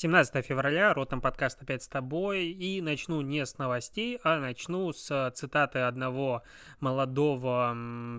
17 февраля, Ротом подкаст опять с тобой, и начну не с новостей, а начну с цитаты одного молодого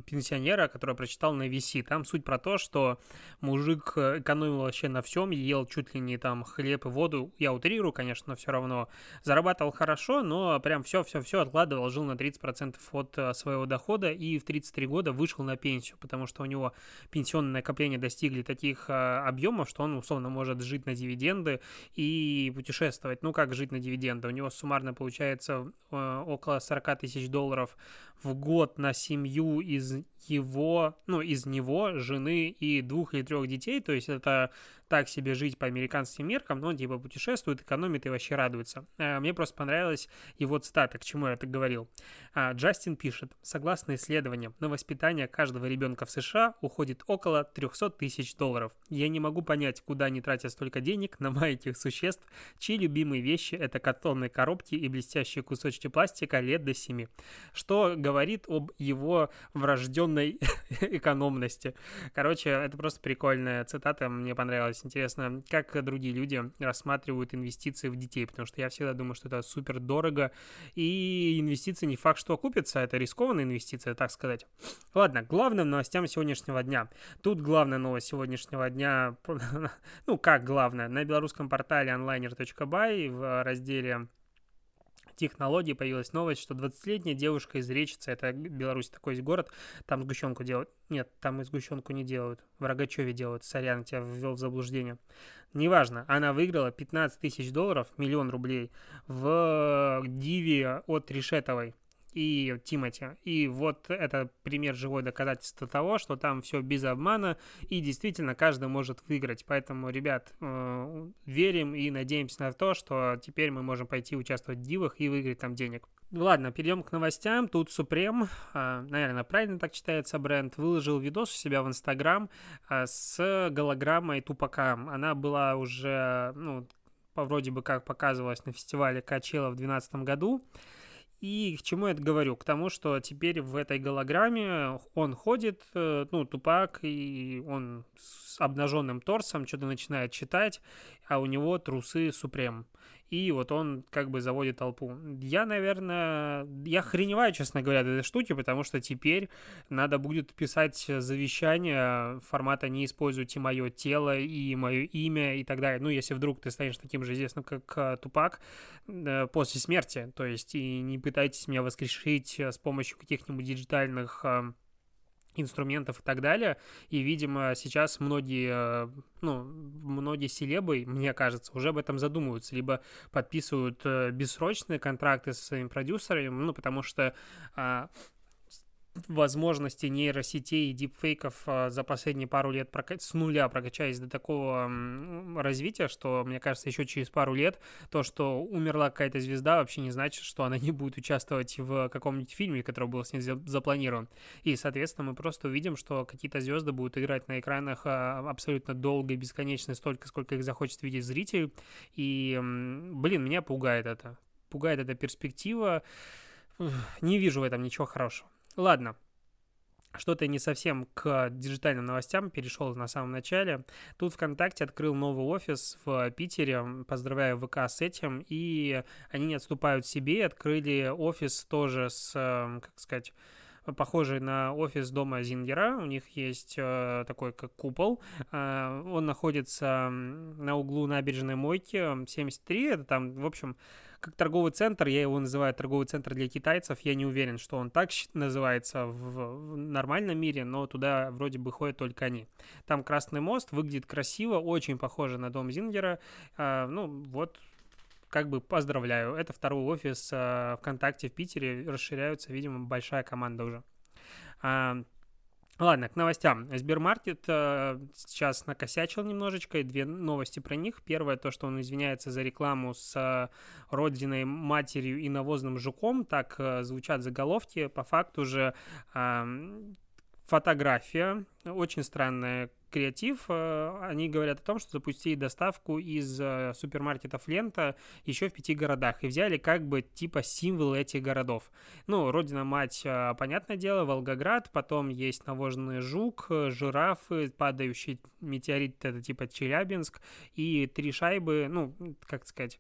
пенсионера, который прочитал на VC. Там суть про то, что мужик экономил вообще на всем, ел чуть ли не там хлеб и воду, я утрирую, конечно, но все равно. Зарабатывал хорошо, но прям все-все-все откладывал, жил на 30% от э, своего дохода и в 33 года вышел на пенсию, потому что у него пенсионные накопления достигли таких э, объемов, что он условно может жить на дивиденды, и путешествовать. Ну, как жить на дивиденды? У него суммарно получается э, около 40 тысяч долларов в год на семью из его, ну, из него, жены и двух или трех детей, то есть это так себе жить по американским меркам, но типа путешествует, экономит и вообще радуется. А, мне просто понравилась его цитата, к чему я это говорил. А, Джастин пишет, согласно исследованиям, на воспитание каждого ребенка в США уходит около 300 тысяч долларов. Я не могу понять, куда они тратят столько денег на маленьких существ, чьи любимые вещи это картонные коробки и блестящие кусочки пластика лет до 7. Что говорит об его врожденной экономности. Короче, это просто прикольная цитата, мне понравилась. Интересно, как другие люди рассматривают инвестиции в детей, потому что я всегда думаю, что это супер дорого, и инвестиции не факт, что окупятся, это рискованная инвестиция, так сказать. Ладно, главным новостям сегодняшнего дня. Тут главная новость сегодняшнего дня, ну как главная, на белорусском портале onliner.by в разделе технологий появилась новость, что 20-летняя девушка из Речицы, это Беларусь, такой есть город, там сгущенку делают. Нет, там и сгущенку не делают. В Рогачеве делают. Сорян, тебя ввел в заблуждение. Неважно, она выиграла 15 тысяч долларов, миллион рублей, в Диве от Решетовой и Тимати. И вот это пример живой доказательства того, что там все без обмана, и действительно каждый может выиграть. Поэтому, ребят, э, верим и надеемся на то, что теперь мы можем пойти участвовать в дивах и выиграть там денег. Ладно, перейдем к новостям. Тут Supreme, э, наверное, правильно так читается бренд, выложил видос у себя в Инстаграм э, с голограммой Тупака. Она была уже, ну, вроде бы как показывалась на фестивале Качела в 2012 году. И к чему я это говорю? К тому, что теперь в этой голограмме он ходит, э, ну, тупак, и он с обнаженным торсом что-то начинает читать, а у него трусы Супрем и вот он как бы заводит толпу. Я, наверное, я хреневаю, честно говоря, этой штуки, потому что теперь надо будет писать завещание формата «не используйте мое тело и мое имя» и так далее. Ну, если вдруг ты станешь таким же известным, как э, Тупак э, после смерти, то есть и не пытайтесь меня воскрешить с помощью каких-нибудь диджитальных э, инструментов и так далее. И, видимо, сейчас многие, э, ну, многие селебы, мне кажется, уже об этом задумываются, либо подписывают э, бессрочные контракты со своими продюсерами, ну, потому что а, возможности нейросетей и дипфейков а, за последние пару лет с нуля прокачались до такого развития, что, мне кажется, еще через пару лет то, что умерла какая-то звезда, вообще не значит, что она не будет участвовать в каком-нибудь фильме, который был с ней запланирован. И, соответственно, мы просто увидим, что какие-то звезды будут играть на экранах а, абсолютно долго и бесконечно, столько, сколько их захочет видеть зритель. И, блин, меня пугает это. Пугает эта перспектива. Не вижу в этом ничего хорошего. Ладно, что-то не совсем к диджитальным новостям перешел на самом начале. Тут ВКонтакте открыл новый офис в Питере. Поздравляю ВК с этим. И они не отступают себе. Открыли офис тоже с, эм, как сказать, похожий на офис дома Зингера. У них есть э, такой как купол. Э, он находится на углу набережной Мойки 73. Это там, в общем, как торговый центр, я его называю торговый центр для китайцев, я не уверен, что он так называется в, в нормальном мире, но туда вроде бы ходят только они. Там Красный мост, выглядит красиво, очень похоже на дом Зингера, а, ну вот как бы поздравляю, это второй офис а, ВКонтакте в Питере, расширяются, видимо, большая команда уже. А, Ладно, к новостям. Сбермаркет э, сейчас накосячил немножечко, и две новости про них. Первое, то, что он извиняется за рекламу с э, родиной, матерью и навозным жуком. Так э, звучат заголовки. По факту же... Э, фотография, очень странная креатив. Э, они говорят о том, что запустили доставку из э, супермаркетов Лента еще в пяти городах и взяли как бы типа символ этих городов. Ну, Родина-мать, э, понятное дело, Волгоград, потом есть навоженный жук, жирафы, падающий метеорит, это типа Челябинск, и три шайбы, ну, как сказать,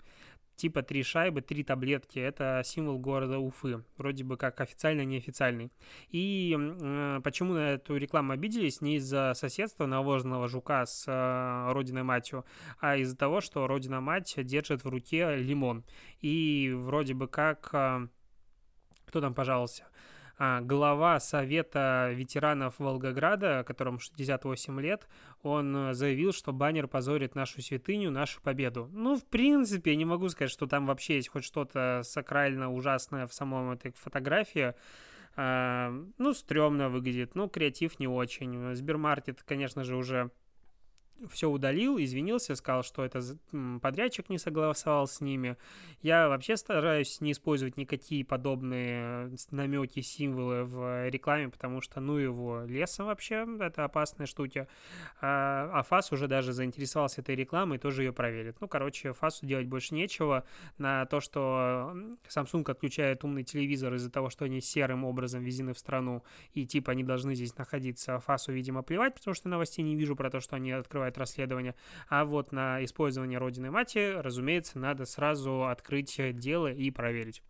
типа три шайбы, три таблетки. Это символ города Уфы, вроде бы как официально неофициальный. И э, почему на эту рекламу обиделись? Не из-за соседства навозного жука с э, родиной матью, а из-за того, что родина мать держит в руке лимон. И вроде бы как... Э, кто там пожаловался? А, глава Совета ветеранов Волгограда, которому 68 лет, он э, заявил, что баннер позорит нашу святыню, нашу победу. Ну, в принципе, я не могу сказать, что там вообще есть хоть что-то сакрально ужасное в самом этой фотографии. А, ну, стрёмно выглядит, ну, креатив не очень. Сбермаркет, конечно же, уже все удалил, извинился, сказал, что это подрядчик не согласовал с ними. Я вообще стараюсь не использовать никакие подобные намеки, символы в рекламе, потому что, ну его, лесом вообще, это опасная штука. А, а ФАС уже даже заинтересовался этой рекламой и тоже ее проверит. Ну, короче, ФАСу делать больше нечего. На то, что Samsung отключает умный телевизор из-за того, что они серым образом везены в страну, и типа они должны здесь находиться, ФАСу, видимо, плевать, потому что новостей не вижу про то, что они открывают открывает расследование. А вот на использование Родины Мати, разумеется, надо сразу открыть дело и проверить.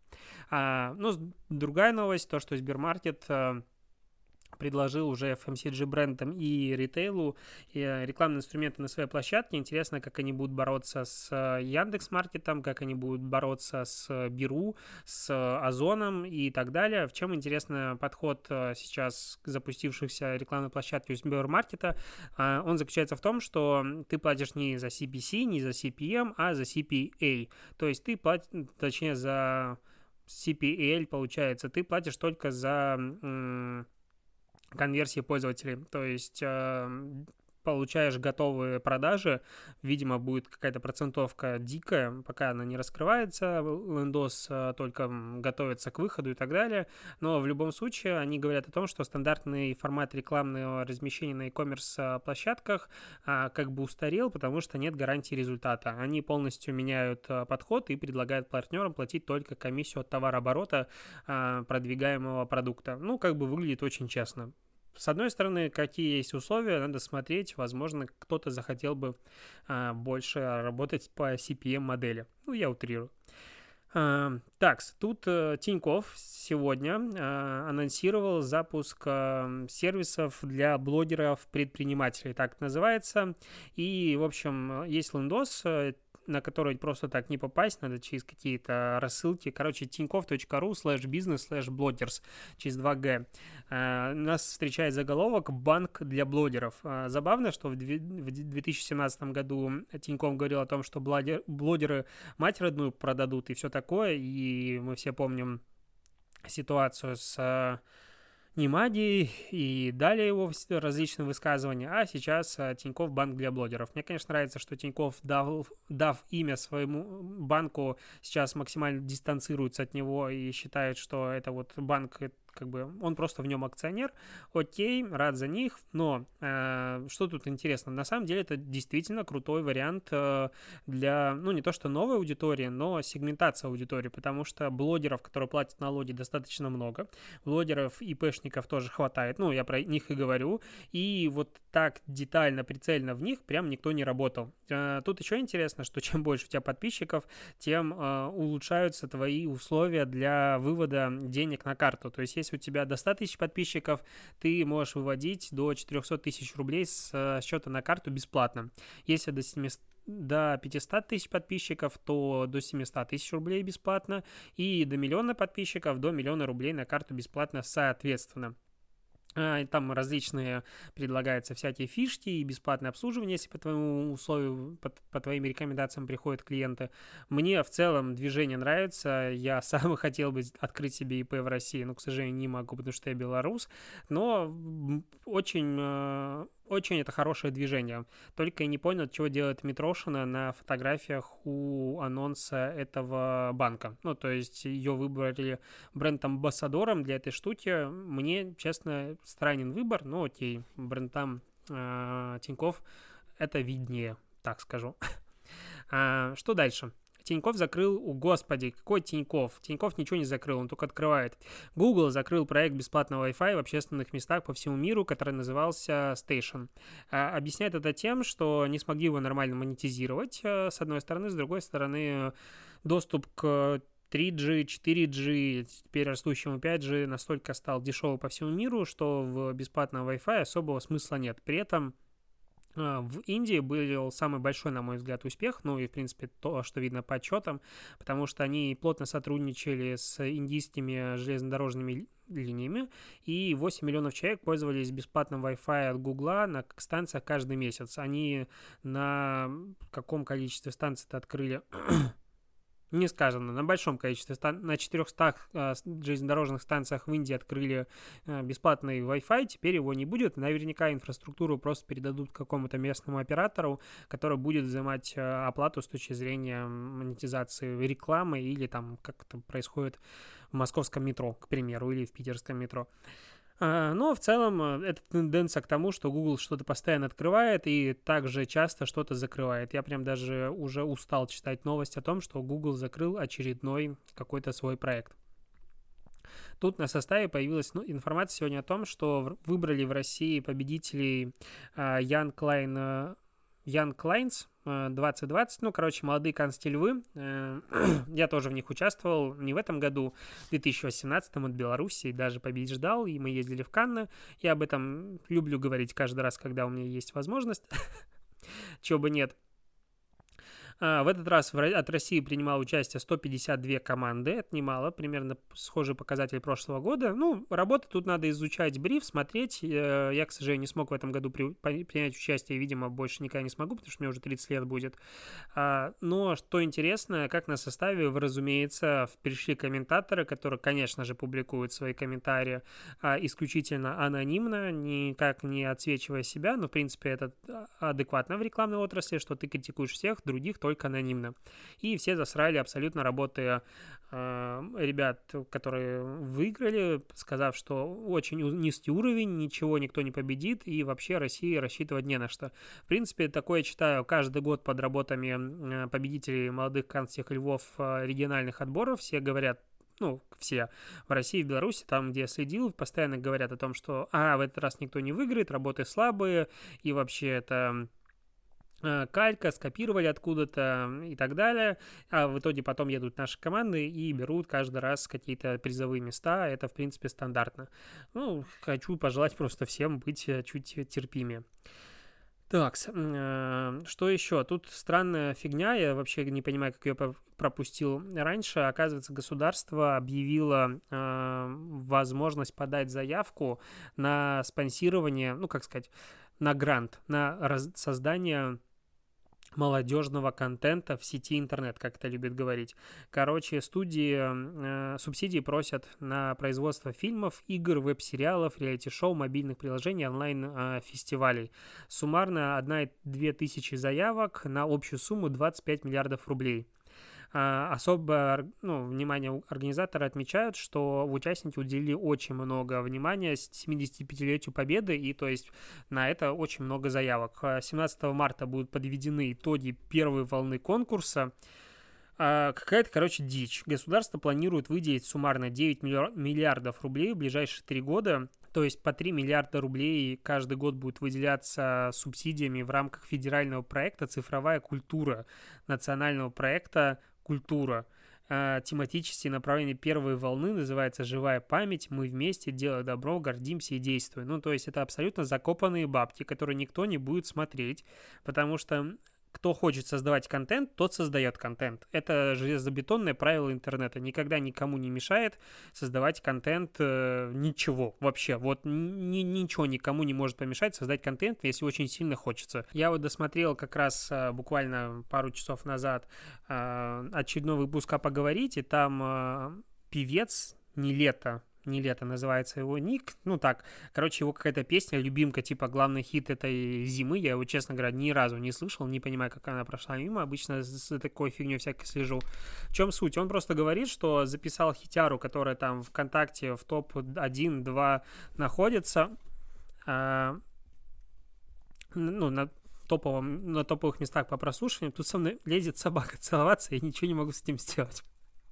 А, ну, другая новость, то, что Сбермаркет а, предложил уже FMCG брендам и ритейлу и э, рекламные инструменты на своей площадке. Интересно, как они будут бороться с э, Яндекс Маркетом, как они будут бороться с Беру, с Озоном и так далее. В чем интересный подход э, сейчас запустившихся рекламной площадки у Сбермаркета? Он заключается в том, что ты платишь не за CPC, не за CPM, а за CPA. То есть ты платишь, точнее, за CPL, получается, ты платишь только за конверсии пользователей. То есть э, получаешь готовые продажи, видимо, будет какая-то процентовка дикая, пока она не раскрывается, лендос э, только готовится к выходу и так далее, но в любом случае они говорят о том, что стандартный формат рекламного размещения на e-commerce э, площадках а, как бы устарел, потому что нет гарантии результата. Они полностью меняют подход и предлагают партнерам платить только комиссию от товарооборота продвигаемого продукта. Ну, как бы выглядит очень честно с одной стороны, какие есть условия, надо смотреть. Возможно, кто-то захотел бы а, больше работать по CPM-модели. Ну, я утрирую. А, так, тут а, Тиньков сегодня а, анонсировал запуск а, сервисов для блогеров-предпринимателей, так называется. И, в общем, есть лендос, на который просто так не попасть, надо через какие-то рассылки. Короче, tinkoff.ru slash business slash bloggers через 2G. Uh, нас встречает заголовок «Банк для блогеров». Uh, забавно, что в, в 2017 году Тинькофф говорил о том, что блогер, блогеры мать родную продадут и все такое, и мы все помним ситуацию с uh, Немади и далее его различные высказывания, а сейчас а, Тиньков банк для блогеров. Мне, конечно, нравится, что Тиньков, дав, дав имя своему банку, сейчас максимально дистанцируется от него и считает, что это вот банк как бы он просто в нем акционер, окей, рад за них, но э, что тут интересно, на самом деле это действительно крутой вариант э, для, ну не то что новой аудитории, но сегментация аудитории, потому что блогеров, которые платят налоги, достаточно много, блогеров и пэшников тоже хватает, ну я про них и говорю, и вот так детально, прицельно в них прям никто не работал. Э, тут еще интересно, что чем больше у тебя подписчиков, тем э, улучшаются твои условия для вывода денег на карту, то есть если у тебя до 100 тысяч подписчиков, ты можешь выводить до 400 тысяч рублей с э, счета на карту бесплатно. Если до 700 до 500 тысяч подписчиков, то до 700 тысяч рублей бесплатно, и до миллиона подписчиков до миллиона рублей на карту бесплатно соответственно. А, там различные предлагаются всякие фишки и бесплатное обслуживание, если по твоему условию, по, по твоим рекомендациям приходят клиенты. Мне в целом движение нравится. Я сам хотел бы открыть себе ИП в России, но, к сожалению, не могу, потому что я белорус. Но очень э, очень это хорошее движение. Только я не понял, чего делает Митрошина на фотографиях у анонса этого банка. Ну, то есть ее выбрали бренд-амбассадором для этой штуки. Мне, честно, странен выбор, но окей, брендам э, Тиньков это виднее, так скажу. А, что дальше? Тиньков закрыл, о господи, какой Тиньков? Тиньков ничего не закрыл, он только открывает. Google закрыл проект бесплатного Wi-Fi в общественных местах по всему миру, который назывался Station. А, объясняет это тем, что не смогли его нормально монетизировать, э, с одной стороны, с другой стороны, доступ к 3G, 4G, теперь растущему 5G настолько стал дешевый по всему миру, что в бесплатном Wi-Fi особого смысла нет. При этом а, в Индии был самый большой, на мой взгляд, успех, ну и, в принципе, то, что видно по отчетам, потому что они плотно сотрудничали с индийскими железнодорожными линиями, и 8 миллионов человек пользовались бесплатным Wi-Fi от Гугла на станциях каждый месяц. Они на каком количестве станций это открыли? Не сказано, на большом количестве, на 400 э, железнодорожных станциях в Индии открыли э, бесплатный Wi-Fi, теперь его не будет, наверняка инфраструктуру просто передадут какому-то местному оператору, который будет взимать э, оплату с точки зрения монетизации рекламы или там как это происходит в московском метро, к примеру, или в питерском метро. Но в целом э, это тенденция к тому, что Google что-то постоянно открывает и также часто что-то закрывает. Я прям даже уже устал читать новость о том, что Google закрыл очередной какой-то свой проект. Тут на составе появилась ну, информация сегодня о том, что выбрали в России победителей Young Lion Young Lions 2020, ну, короче, молодые каннские львы. Э, я тоже в них участвовал не в этом году, в 2018 от Беларуси, даже побеждал, и мы ездили в Канны. Я об этом люблю говорить каждый раз, когда у меня есть возможность. Чего бы нет. А, в этот раз от России принимало участие 152 команды, это немало, примерно схожий показатель прошлого года. Ну, работа тут надо изучать бриф, смотреть. Э, я, к сожалению, не смог в этом году принять участие, видимо, больше никогда не смогу, потому что мне уже 30 лет будет. А, но что интересно, как на составе, разумеется, пришли комментаторы, которые, конечно же, публикуют свои комментарии а, исключительно анонимно, никак не отсвечивая себя, но, в принципе, это адекватно в рекламной отрасли, что ты критикуешь всех, других только анонимно. И все засрали абсолютно работы э, ребят, которые выиграли, сказав, что очень низкий уровень, ничего никто не победит, и вообще России рассчитывать не на что. В принципе, такое читаю каждый год под работами э, победителей молодых канских львов э, региональных отборов. Все говорят, ну, все в России, в Беларуси, там, где я следил, постоянно говорят о том, что, а, в этот раз никто не выиграет, работы слабые, и вообще это калька, скопировали откуда-то и так далее. А в итоге потом едут наши команды и берут каждый раз какие-то призовые места. Это, в принципе, стандартно. Ну, хочу пожелать просто всем быть э, чуть терпимее. Так, э, что еще? Тут странная фигня, я вообще не понимаю, как ее пропустил раньше. Оказывается, государство объявило э, возможность подать заявку на спонсирование, ну, как сказать, на грант, на создание молодежного контента в сети интернет, как это любят говорить. Короче, студии э, субсидии просят на производство фильмов, игр, веб-сериалов, реалити-шоу, мобильных приложений, онлайн-фестивалей. Э, Суммарно 1-2 тысячи заявок на общую сумму 25 миллиардов рублей. А, особо ну, внимание организаторы отмечают, что участники уделили очень много внимания 75-летию Победы, и то есть на это очень много заявок. 17 а, марта будут подведены итоги первой волны конкурса. А, какая-то, короче, дичь. Государство планирует выделить суммарно 9 миллиардов рублей в ближайшие три года. То есть по 3 миллиарда рублей каждый год будет выделяться субсидиями в рамках федерального проекта «Цифровая культура», национального проекта культура. А, тематические направления первой волны называется «Живая память», «Мы вместе», «Делай добро», «Гордимся и действуем». Ну, то есть это абсолютно закопанные бабки, которые никто не будет смотреть, потому что кто хочет создавать контент, тот создает контент. Это железобетонное правило интернета. Никогда никому не мешает создавать контент э, ничего вообще. Вот ни, ничего никому не может помешать создать контент, если очень сильно хочется. Я вот досмотрел как раз э, буквально пару часов назад э, очередной выпуск «А поговорить», и там э, певец не лето, не лето называется его ник. Ну так, короче, его какая-то песня, любимка, типа главный хит этой зимы. Я его, честно говоря, ни разу не слышал, не понимаю, как она прошла мимо. Обычно с такой фигней всякой слежу. В чем суть? Он просто говорит, что записал хитяру, которая там ВКонтакте в топ-1-2 находится. А, ну, на топовом, на топовых местах по прослушиванию, тут со мной лезет собака целоваться, я ничего не могу с этим сделать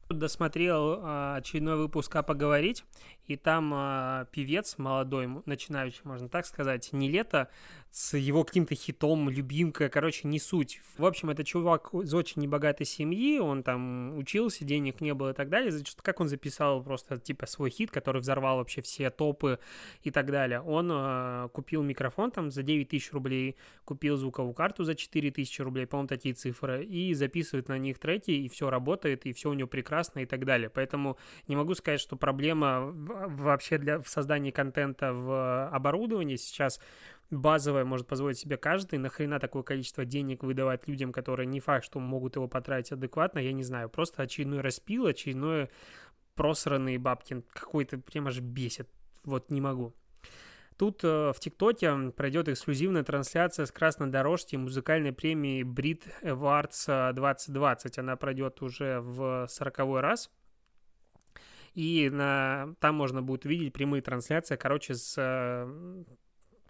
досмотрел а, очередной выпуск «А поговорить», и там а, певец молодой, начинающий, можно так сказать, не лето, с его каким-то хитом, любимка, короче, не суть. В общем, это чувак из очень небогатой семьи, он там учился, денег не было и так далее. Как он записал просто, типа, свой хит, который взорвал вообще все топы и так далее. Он э, купил микрофон там за 9 тысяч рублей, купил звуковую карту за 4 тысячи рублей, по-моему, такие цифры, и записывает на них треки, и все работает, и все у него прекрасно и так далее. Поэтому не могу сказать, что проблема вообще для в создании контента в оборудовании сейчас базовое может позволить себе каждый, нахрена такое количество денег выдавать людям, которые не факт, что могут его потратить адекватно, я не знаю, просто очередной распил, очередное просранные бабки, какой-то прям аж бесит, вот не могу. Тут э, в ТикТоке пройдет эксклюзивная трансляция с красной дорожки музыкальной премии Brit Awards 2020. Она пройдет уже в сороковой раз. И на, там можно будет увидеть прямые трансляции, короче, с э,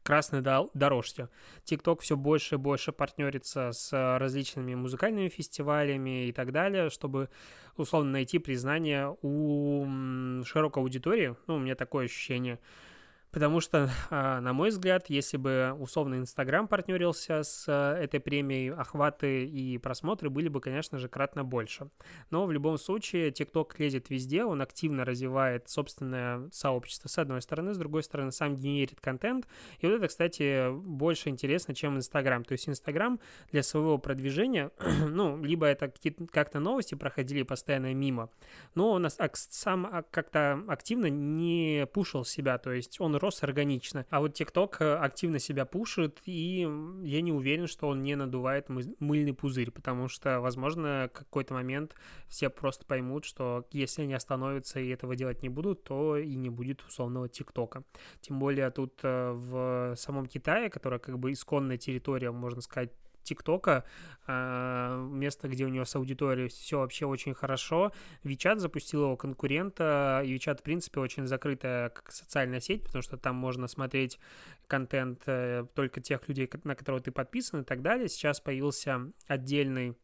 красной дорожке. TikTok все больше и больше партнерится с различными музыкальными фестивалями и так далее, чтобы условно найти признание у широкой аудитории. Ну, у меня такое ощущение. Потому что, а, на мой взгляд, если бы условно Инстаграм партнерился с э, этой премией, охваты и просмотры были бы, конечно же, кратно больше. Но в любом случае ТикТок лезет везде, он активно развивает собственное сообщество с одной стороны, с другой стороны сам генерит контент. И вот это, кстати, больше интересно, чем Инстаграм. То есть Инстаграм для своего продвижения, ну, либо это как-то новости проходили постоянно мимо, но он сам как-то активно не пушил себя, то есть он рос органично. А вот TikTok э, активно себя пушит, и я не уверен, что он не надувает мыльный пузырь, потому что, возможно, какой-то момент все просто поймут, что если они остановятся и этого делать не будут, то и не будет условного ТикТока. Тем более тут э, в самом Китае, которая как бы исконная территория, можно сказать, ТикТока, а, место, где у него с аудиторией все вообще очень хорошо. Вичат запустил его конкурента, и Вичат, в принципе, очень закрытая как социальная сеть, потому что там можно смотреть контент э, только тех людей, на которого ты подписан и так далее. Сейчас появился отдельный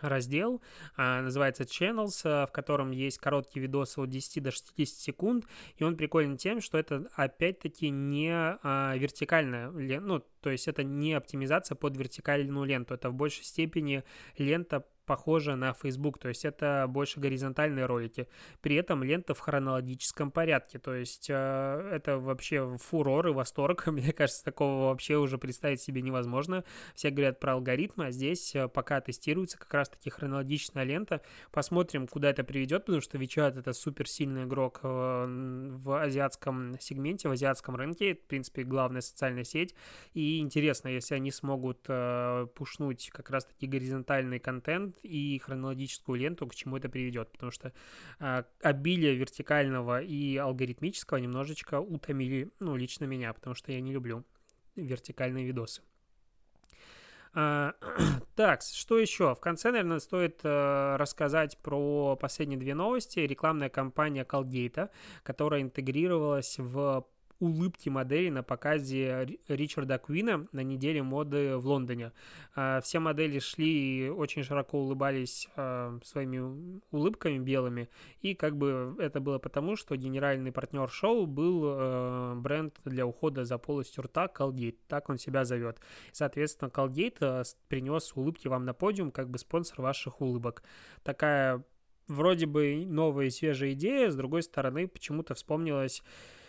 раздел, а, называется Channels, а, в котором есть короткие видосы от 10 до 60 секунд, и он прикольный тем, что это опять-таки не а, вертикальная, ну, то есть это не оптимизация под вертикальную ленту, это в большей степени лента похожа на Facebook, то есть это больше горизонтальные ролики. При этом лента в хронологическом порядке, то есть э, это вообще фурор и восторг. Мне кажется, такого вообще уже представить себе невозможно. Все говорят про алгоритмы, а здесь э, пока тестируется как раз-таки хронологичная лента. Посмотрим, куда это приведет, потому что WeChat это супер сильный игрок э, в азиатском сегменте, в азиатском рынке, в принципе, главная социальная сеть. И интересно, если они смогут э, пушнуть как раз-таки горизонтальный контент, контент и хронологическую ленту, к чему это приведет, потому что э, обилие вертикального и алгоритмического немножечко утомили, ну, лично меня, потому что я не люблю вертикальные видосы. А, так, что еще? В конце, наверное, стоит э, рассказать про последние две новости. Рекламная кампания Colgate, которая интегрировалась в улыбки моделей на показе Ричарда Куина на неделе моды в Лондоне. А, все модели шли и очень широко улыбались а, своими улыбками белыми, и как бы это было потому, что генеральный партнер шоу был а, бренд для ухода за полостью рта Colgate, так он себя зовет. Соответственно, Colgate принес улыбки вам на подиум как бы спонсор ваших улыбок. Такая вроде бы новая и свежая идея, с другой стороны, почему-то вспомнилась а,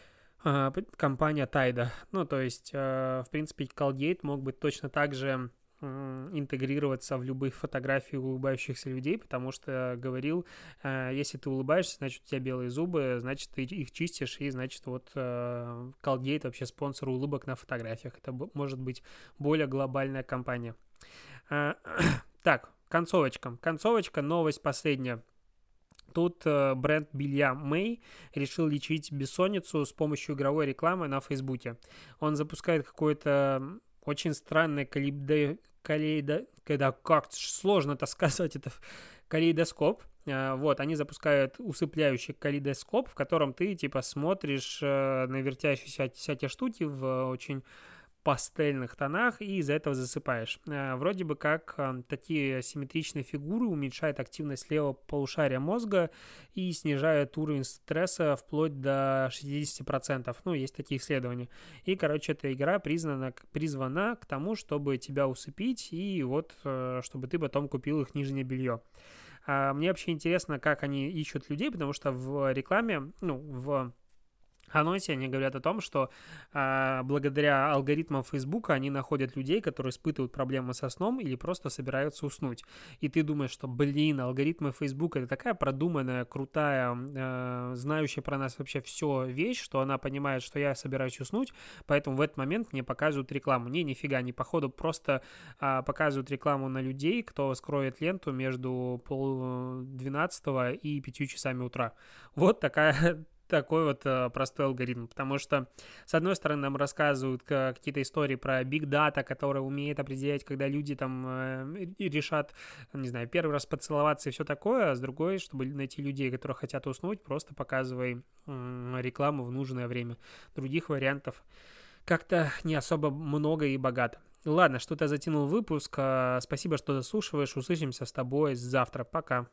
компания Тайда. Ну, то есть, э, в принципе, Colgate мог быть точно так же интегрироваться в любые фотографии улыбающихся людей, потому что говорил, э, если ты улыбаешься, значит, у тебя белые зубы, значит, ты их чистишь, и, значит, вот Colgate вообще спонсор улыбок на фотографиях. Это может быть более глобальная компания. Так, концовочка. Концовочка, новость последняя Тут э, бренд белья Мэй решил лечить бессонницу с помощью игровой рекламы на Фейсбуке. Он запускает какое-то очень странное калибде... калейдо... Когда как сложно это сказать, это калейдоскоп. Э, вот, они запускают усыпляющий калейдоскоп, в котором ты, типа, смотришь э, на вертящиеся всякие штуки в очень пастельных тонах и из-за этого засыпаешь. Э, вроде бы как э, такие симметричные фигуры уменьшают активность левого полушария мозга и снижают уровень стресса вплоть до 60%. Ну, есть такие исследования. И, короче, эта игра признана, призвана к тому, чтобы тебя усыпить и вот, э, чтобы ты потом купил их нижнее белье. А мне вообще интересно, как они ищут людей, потому что в рекламе, ну, в анонсе они говорят о том, что э, благодаря алгоритмам Фейсбука они находят людей, которые испытывают проблемы со сном или просто собираются уснуть. И ты думаешь, что, блин, алгоритмы Фейсбука это такая продуманная, крутая, э, знающая про нас вообще все вещь, что она понимает, что я собираюсь уснуть, поэтому в этот момент мне показывают рекламу. Не, нифига, не походу просто э, показывают рекламу на людей, кто скроет ленту между пол двенадцатого и пятью часами утра. Вот такая такой вот э, простой алгоритм, потому что, с одной стороны, нам рассказывают какие-то истории про Big Data, которая умеет определять, когда люди там э, решат, не знаю, первый раз поцеловаться и все такое, а с другой, чтобы найти людей, которые хотят уснуть, просто показывай рекламу в нужное время. Других вариантов как-то не особо много и богато. Ладно, что-то затянул выпуск. Спасибо, что дослушиваешь. Услышимся с тобой завтра. Пока.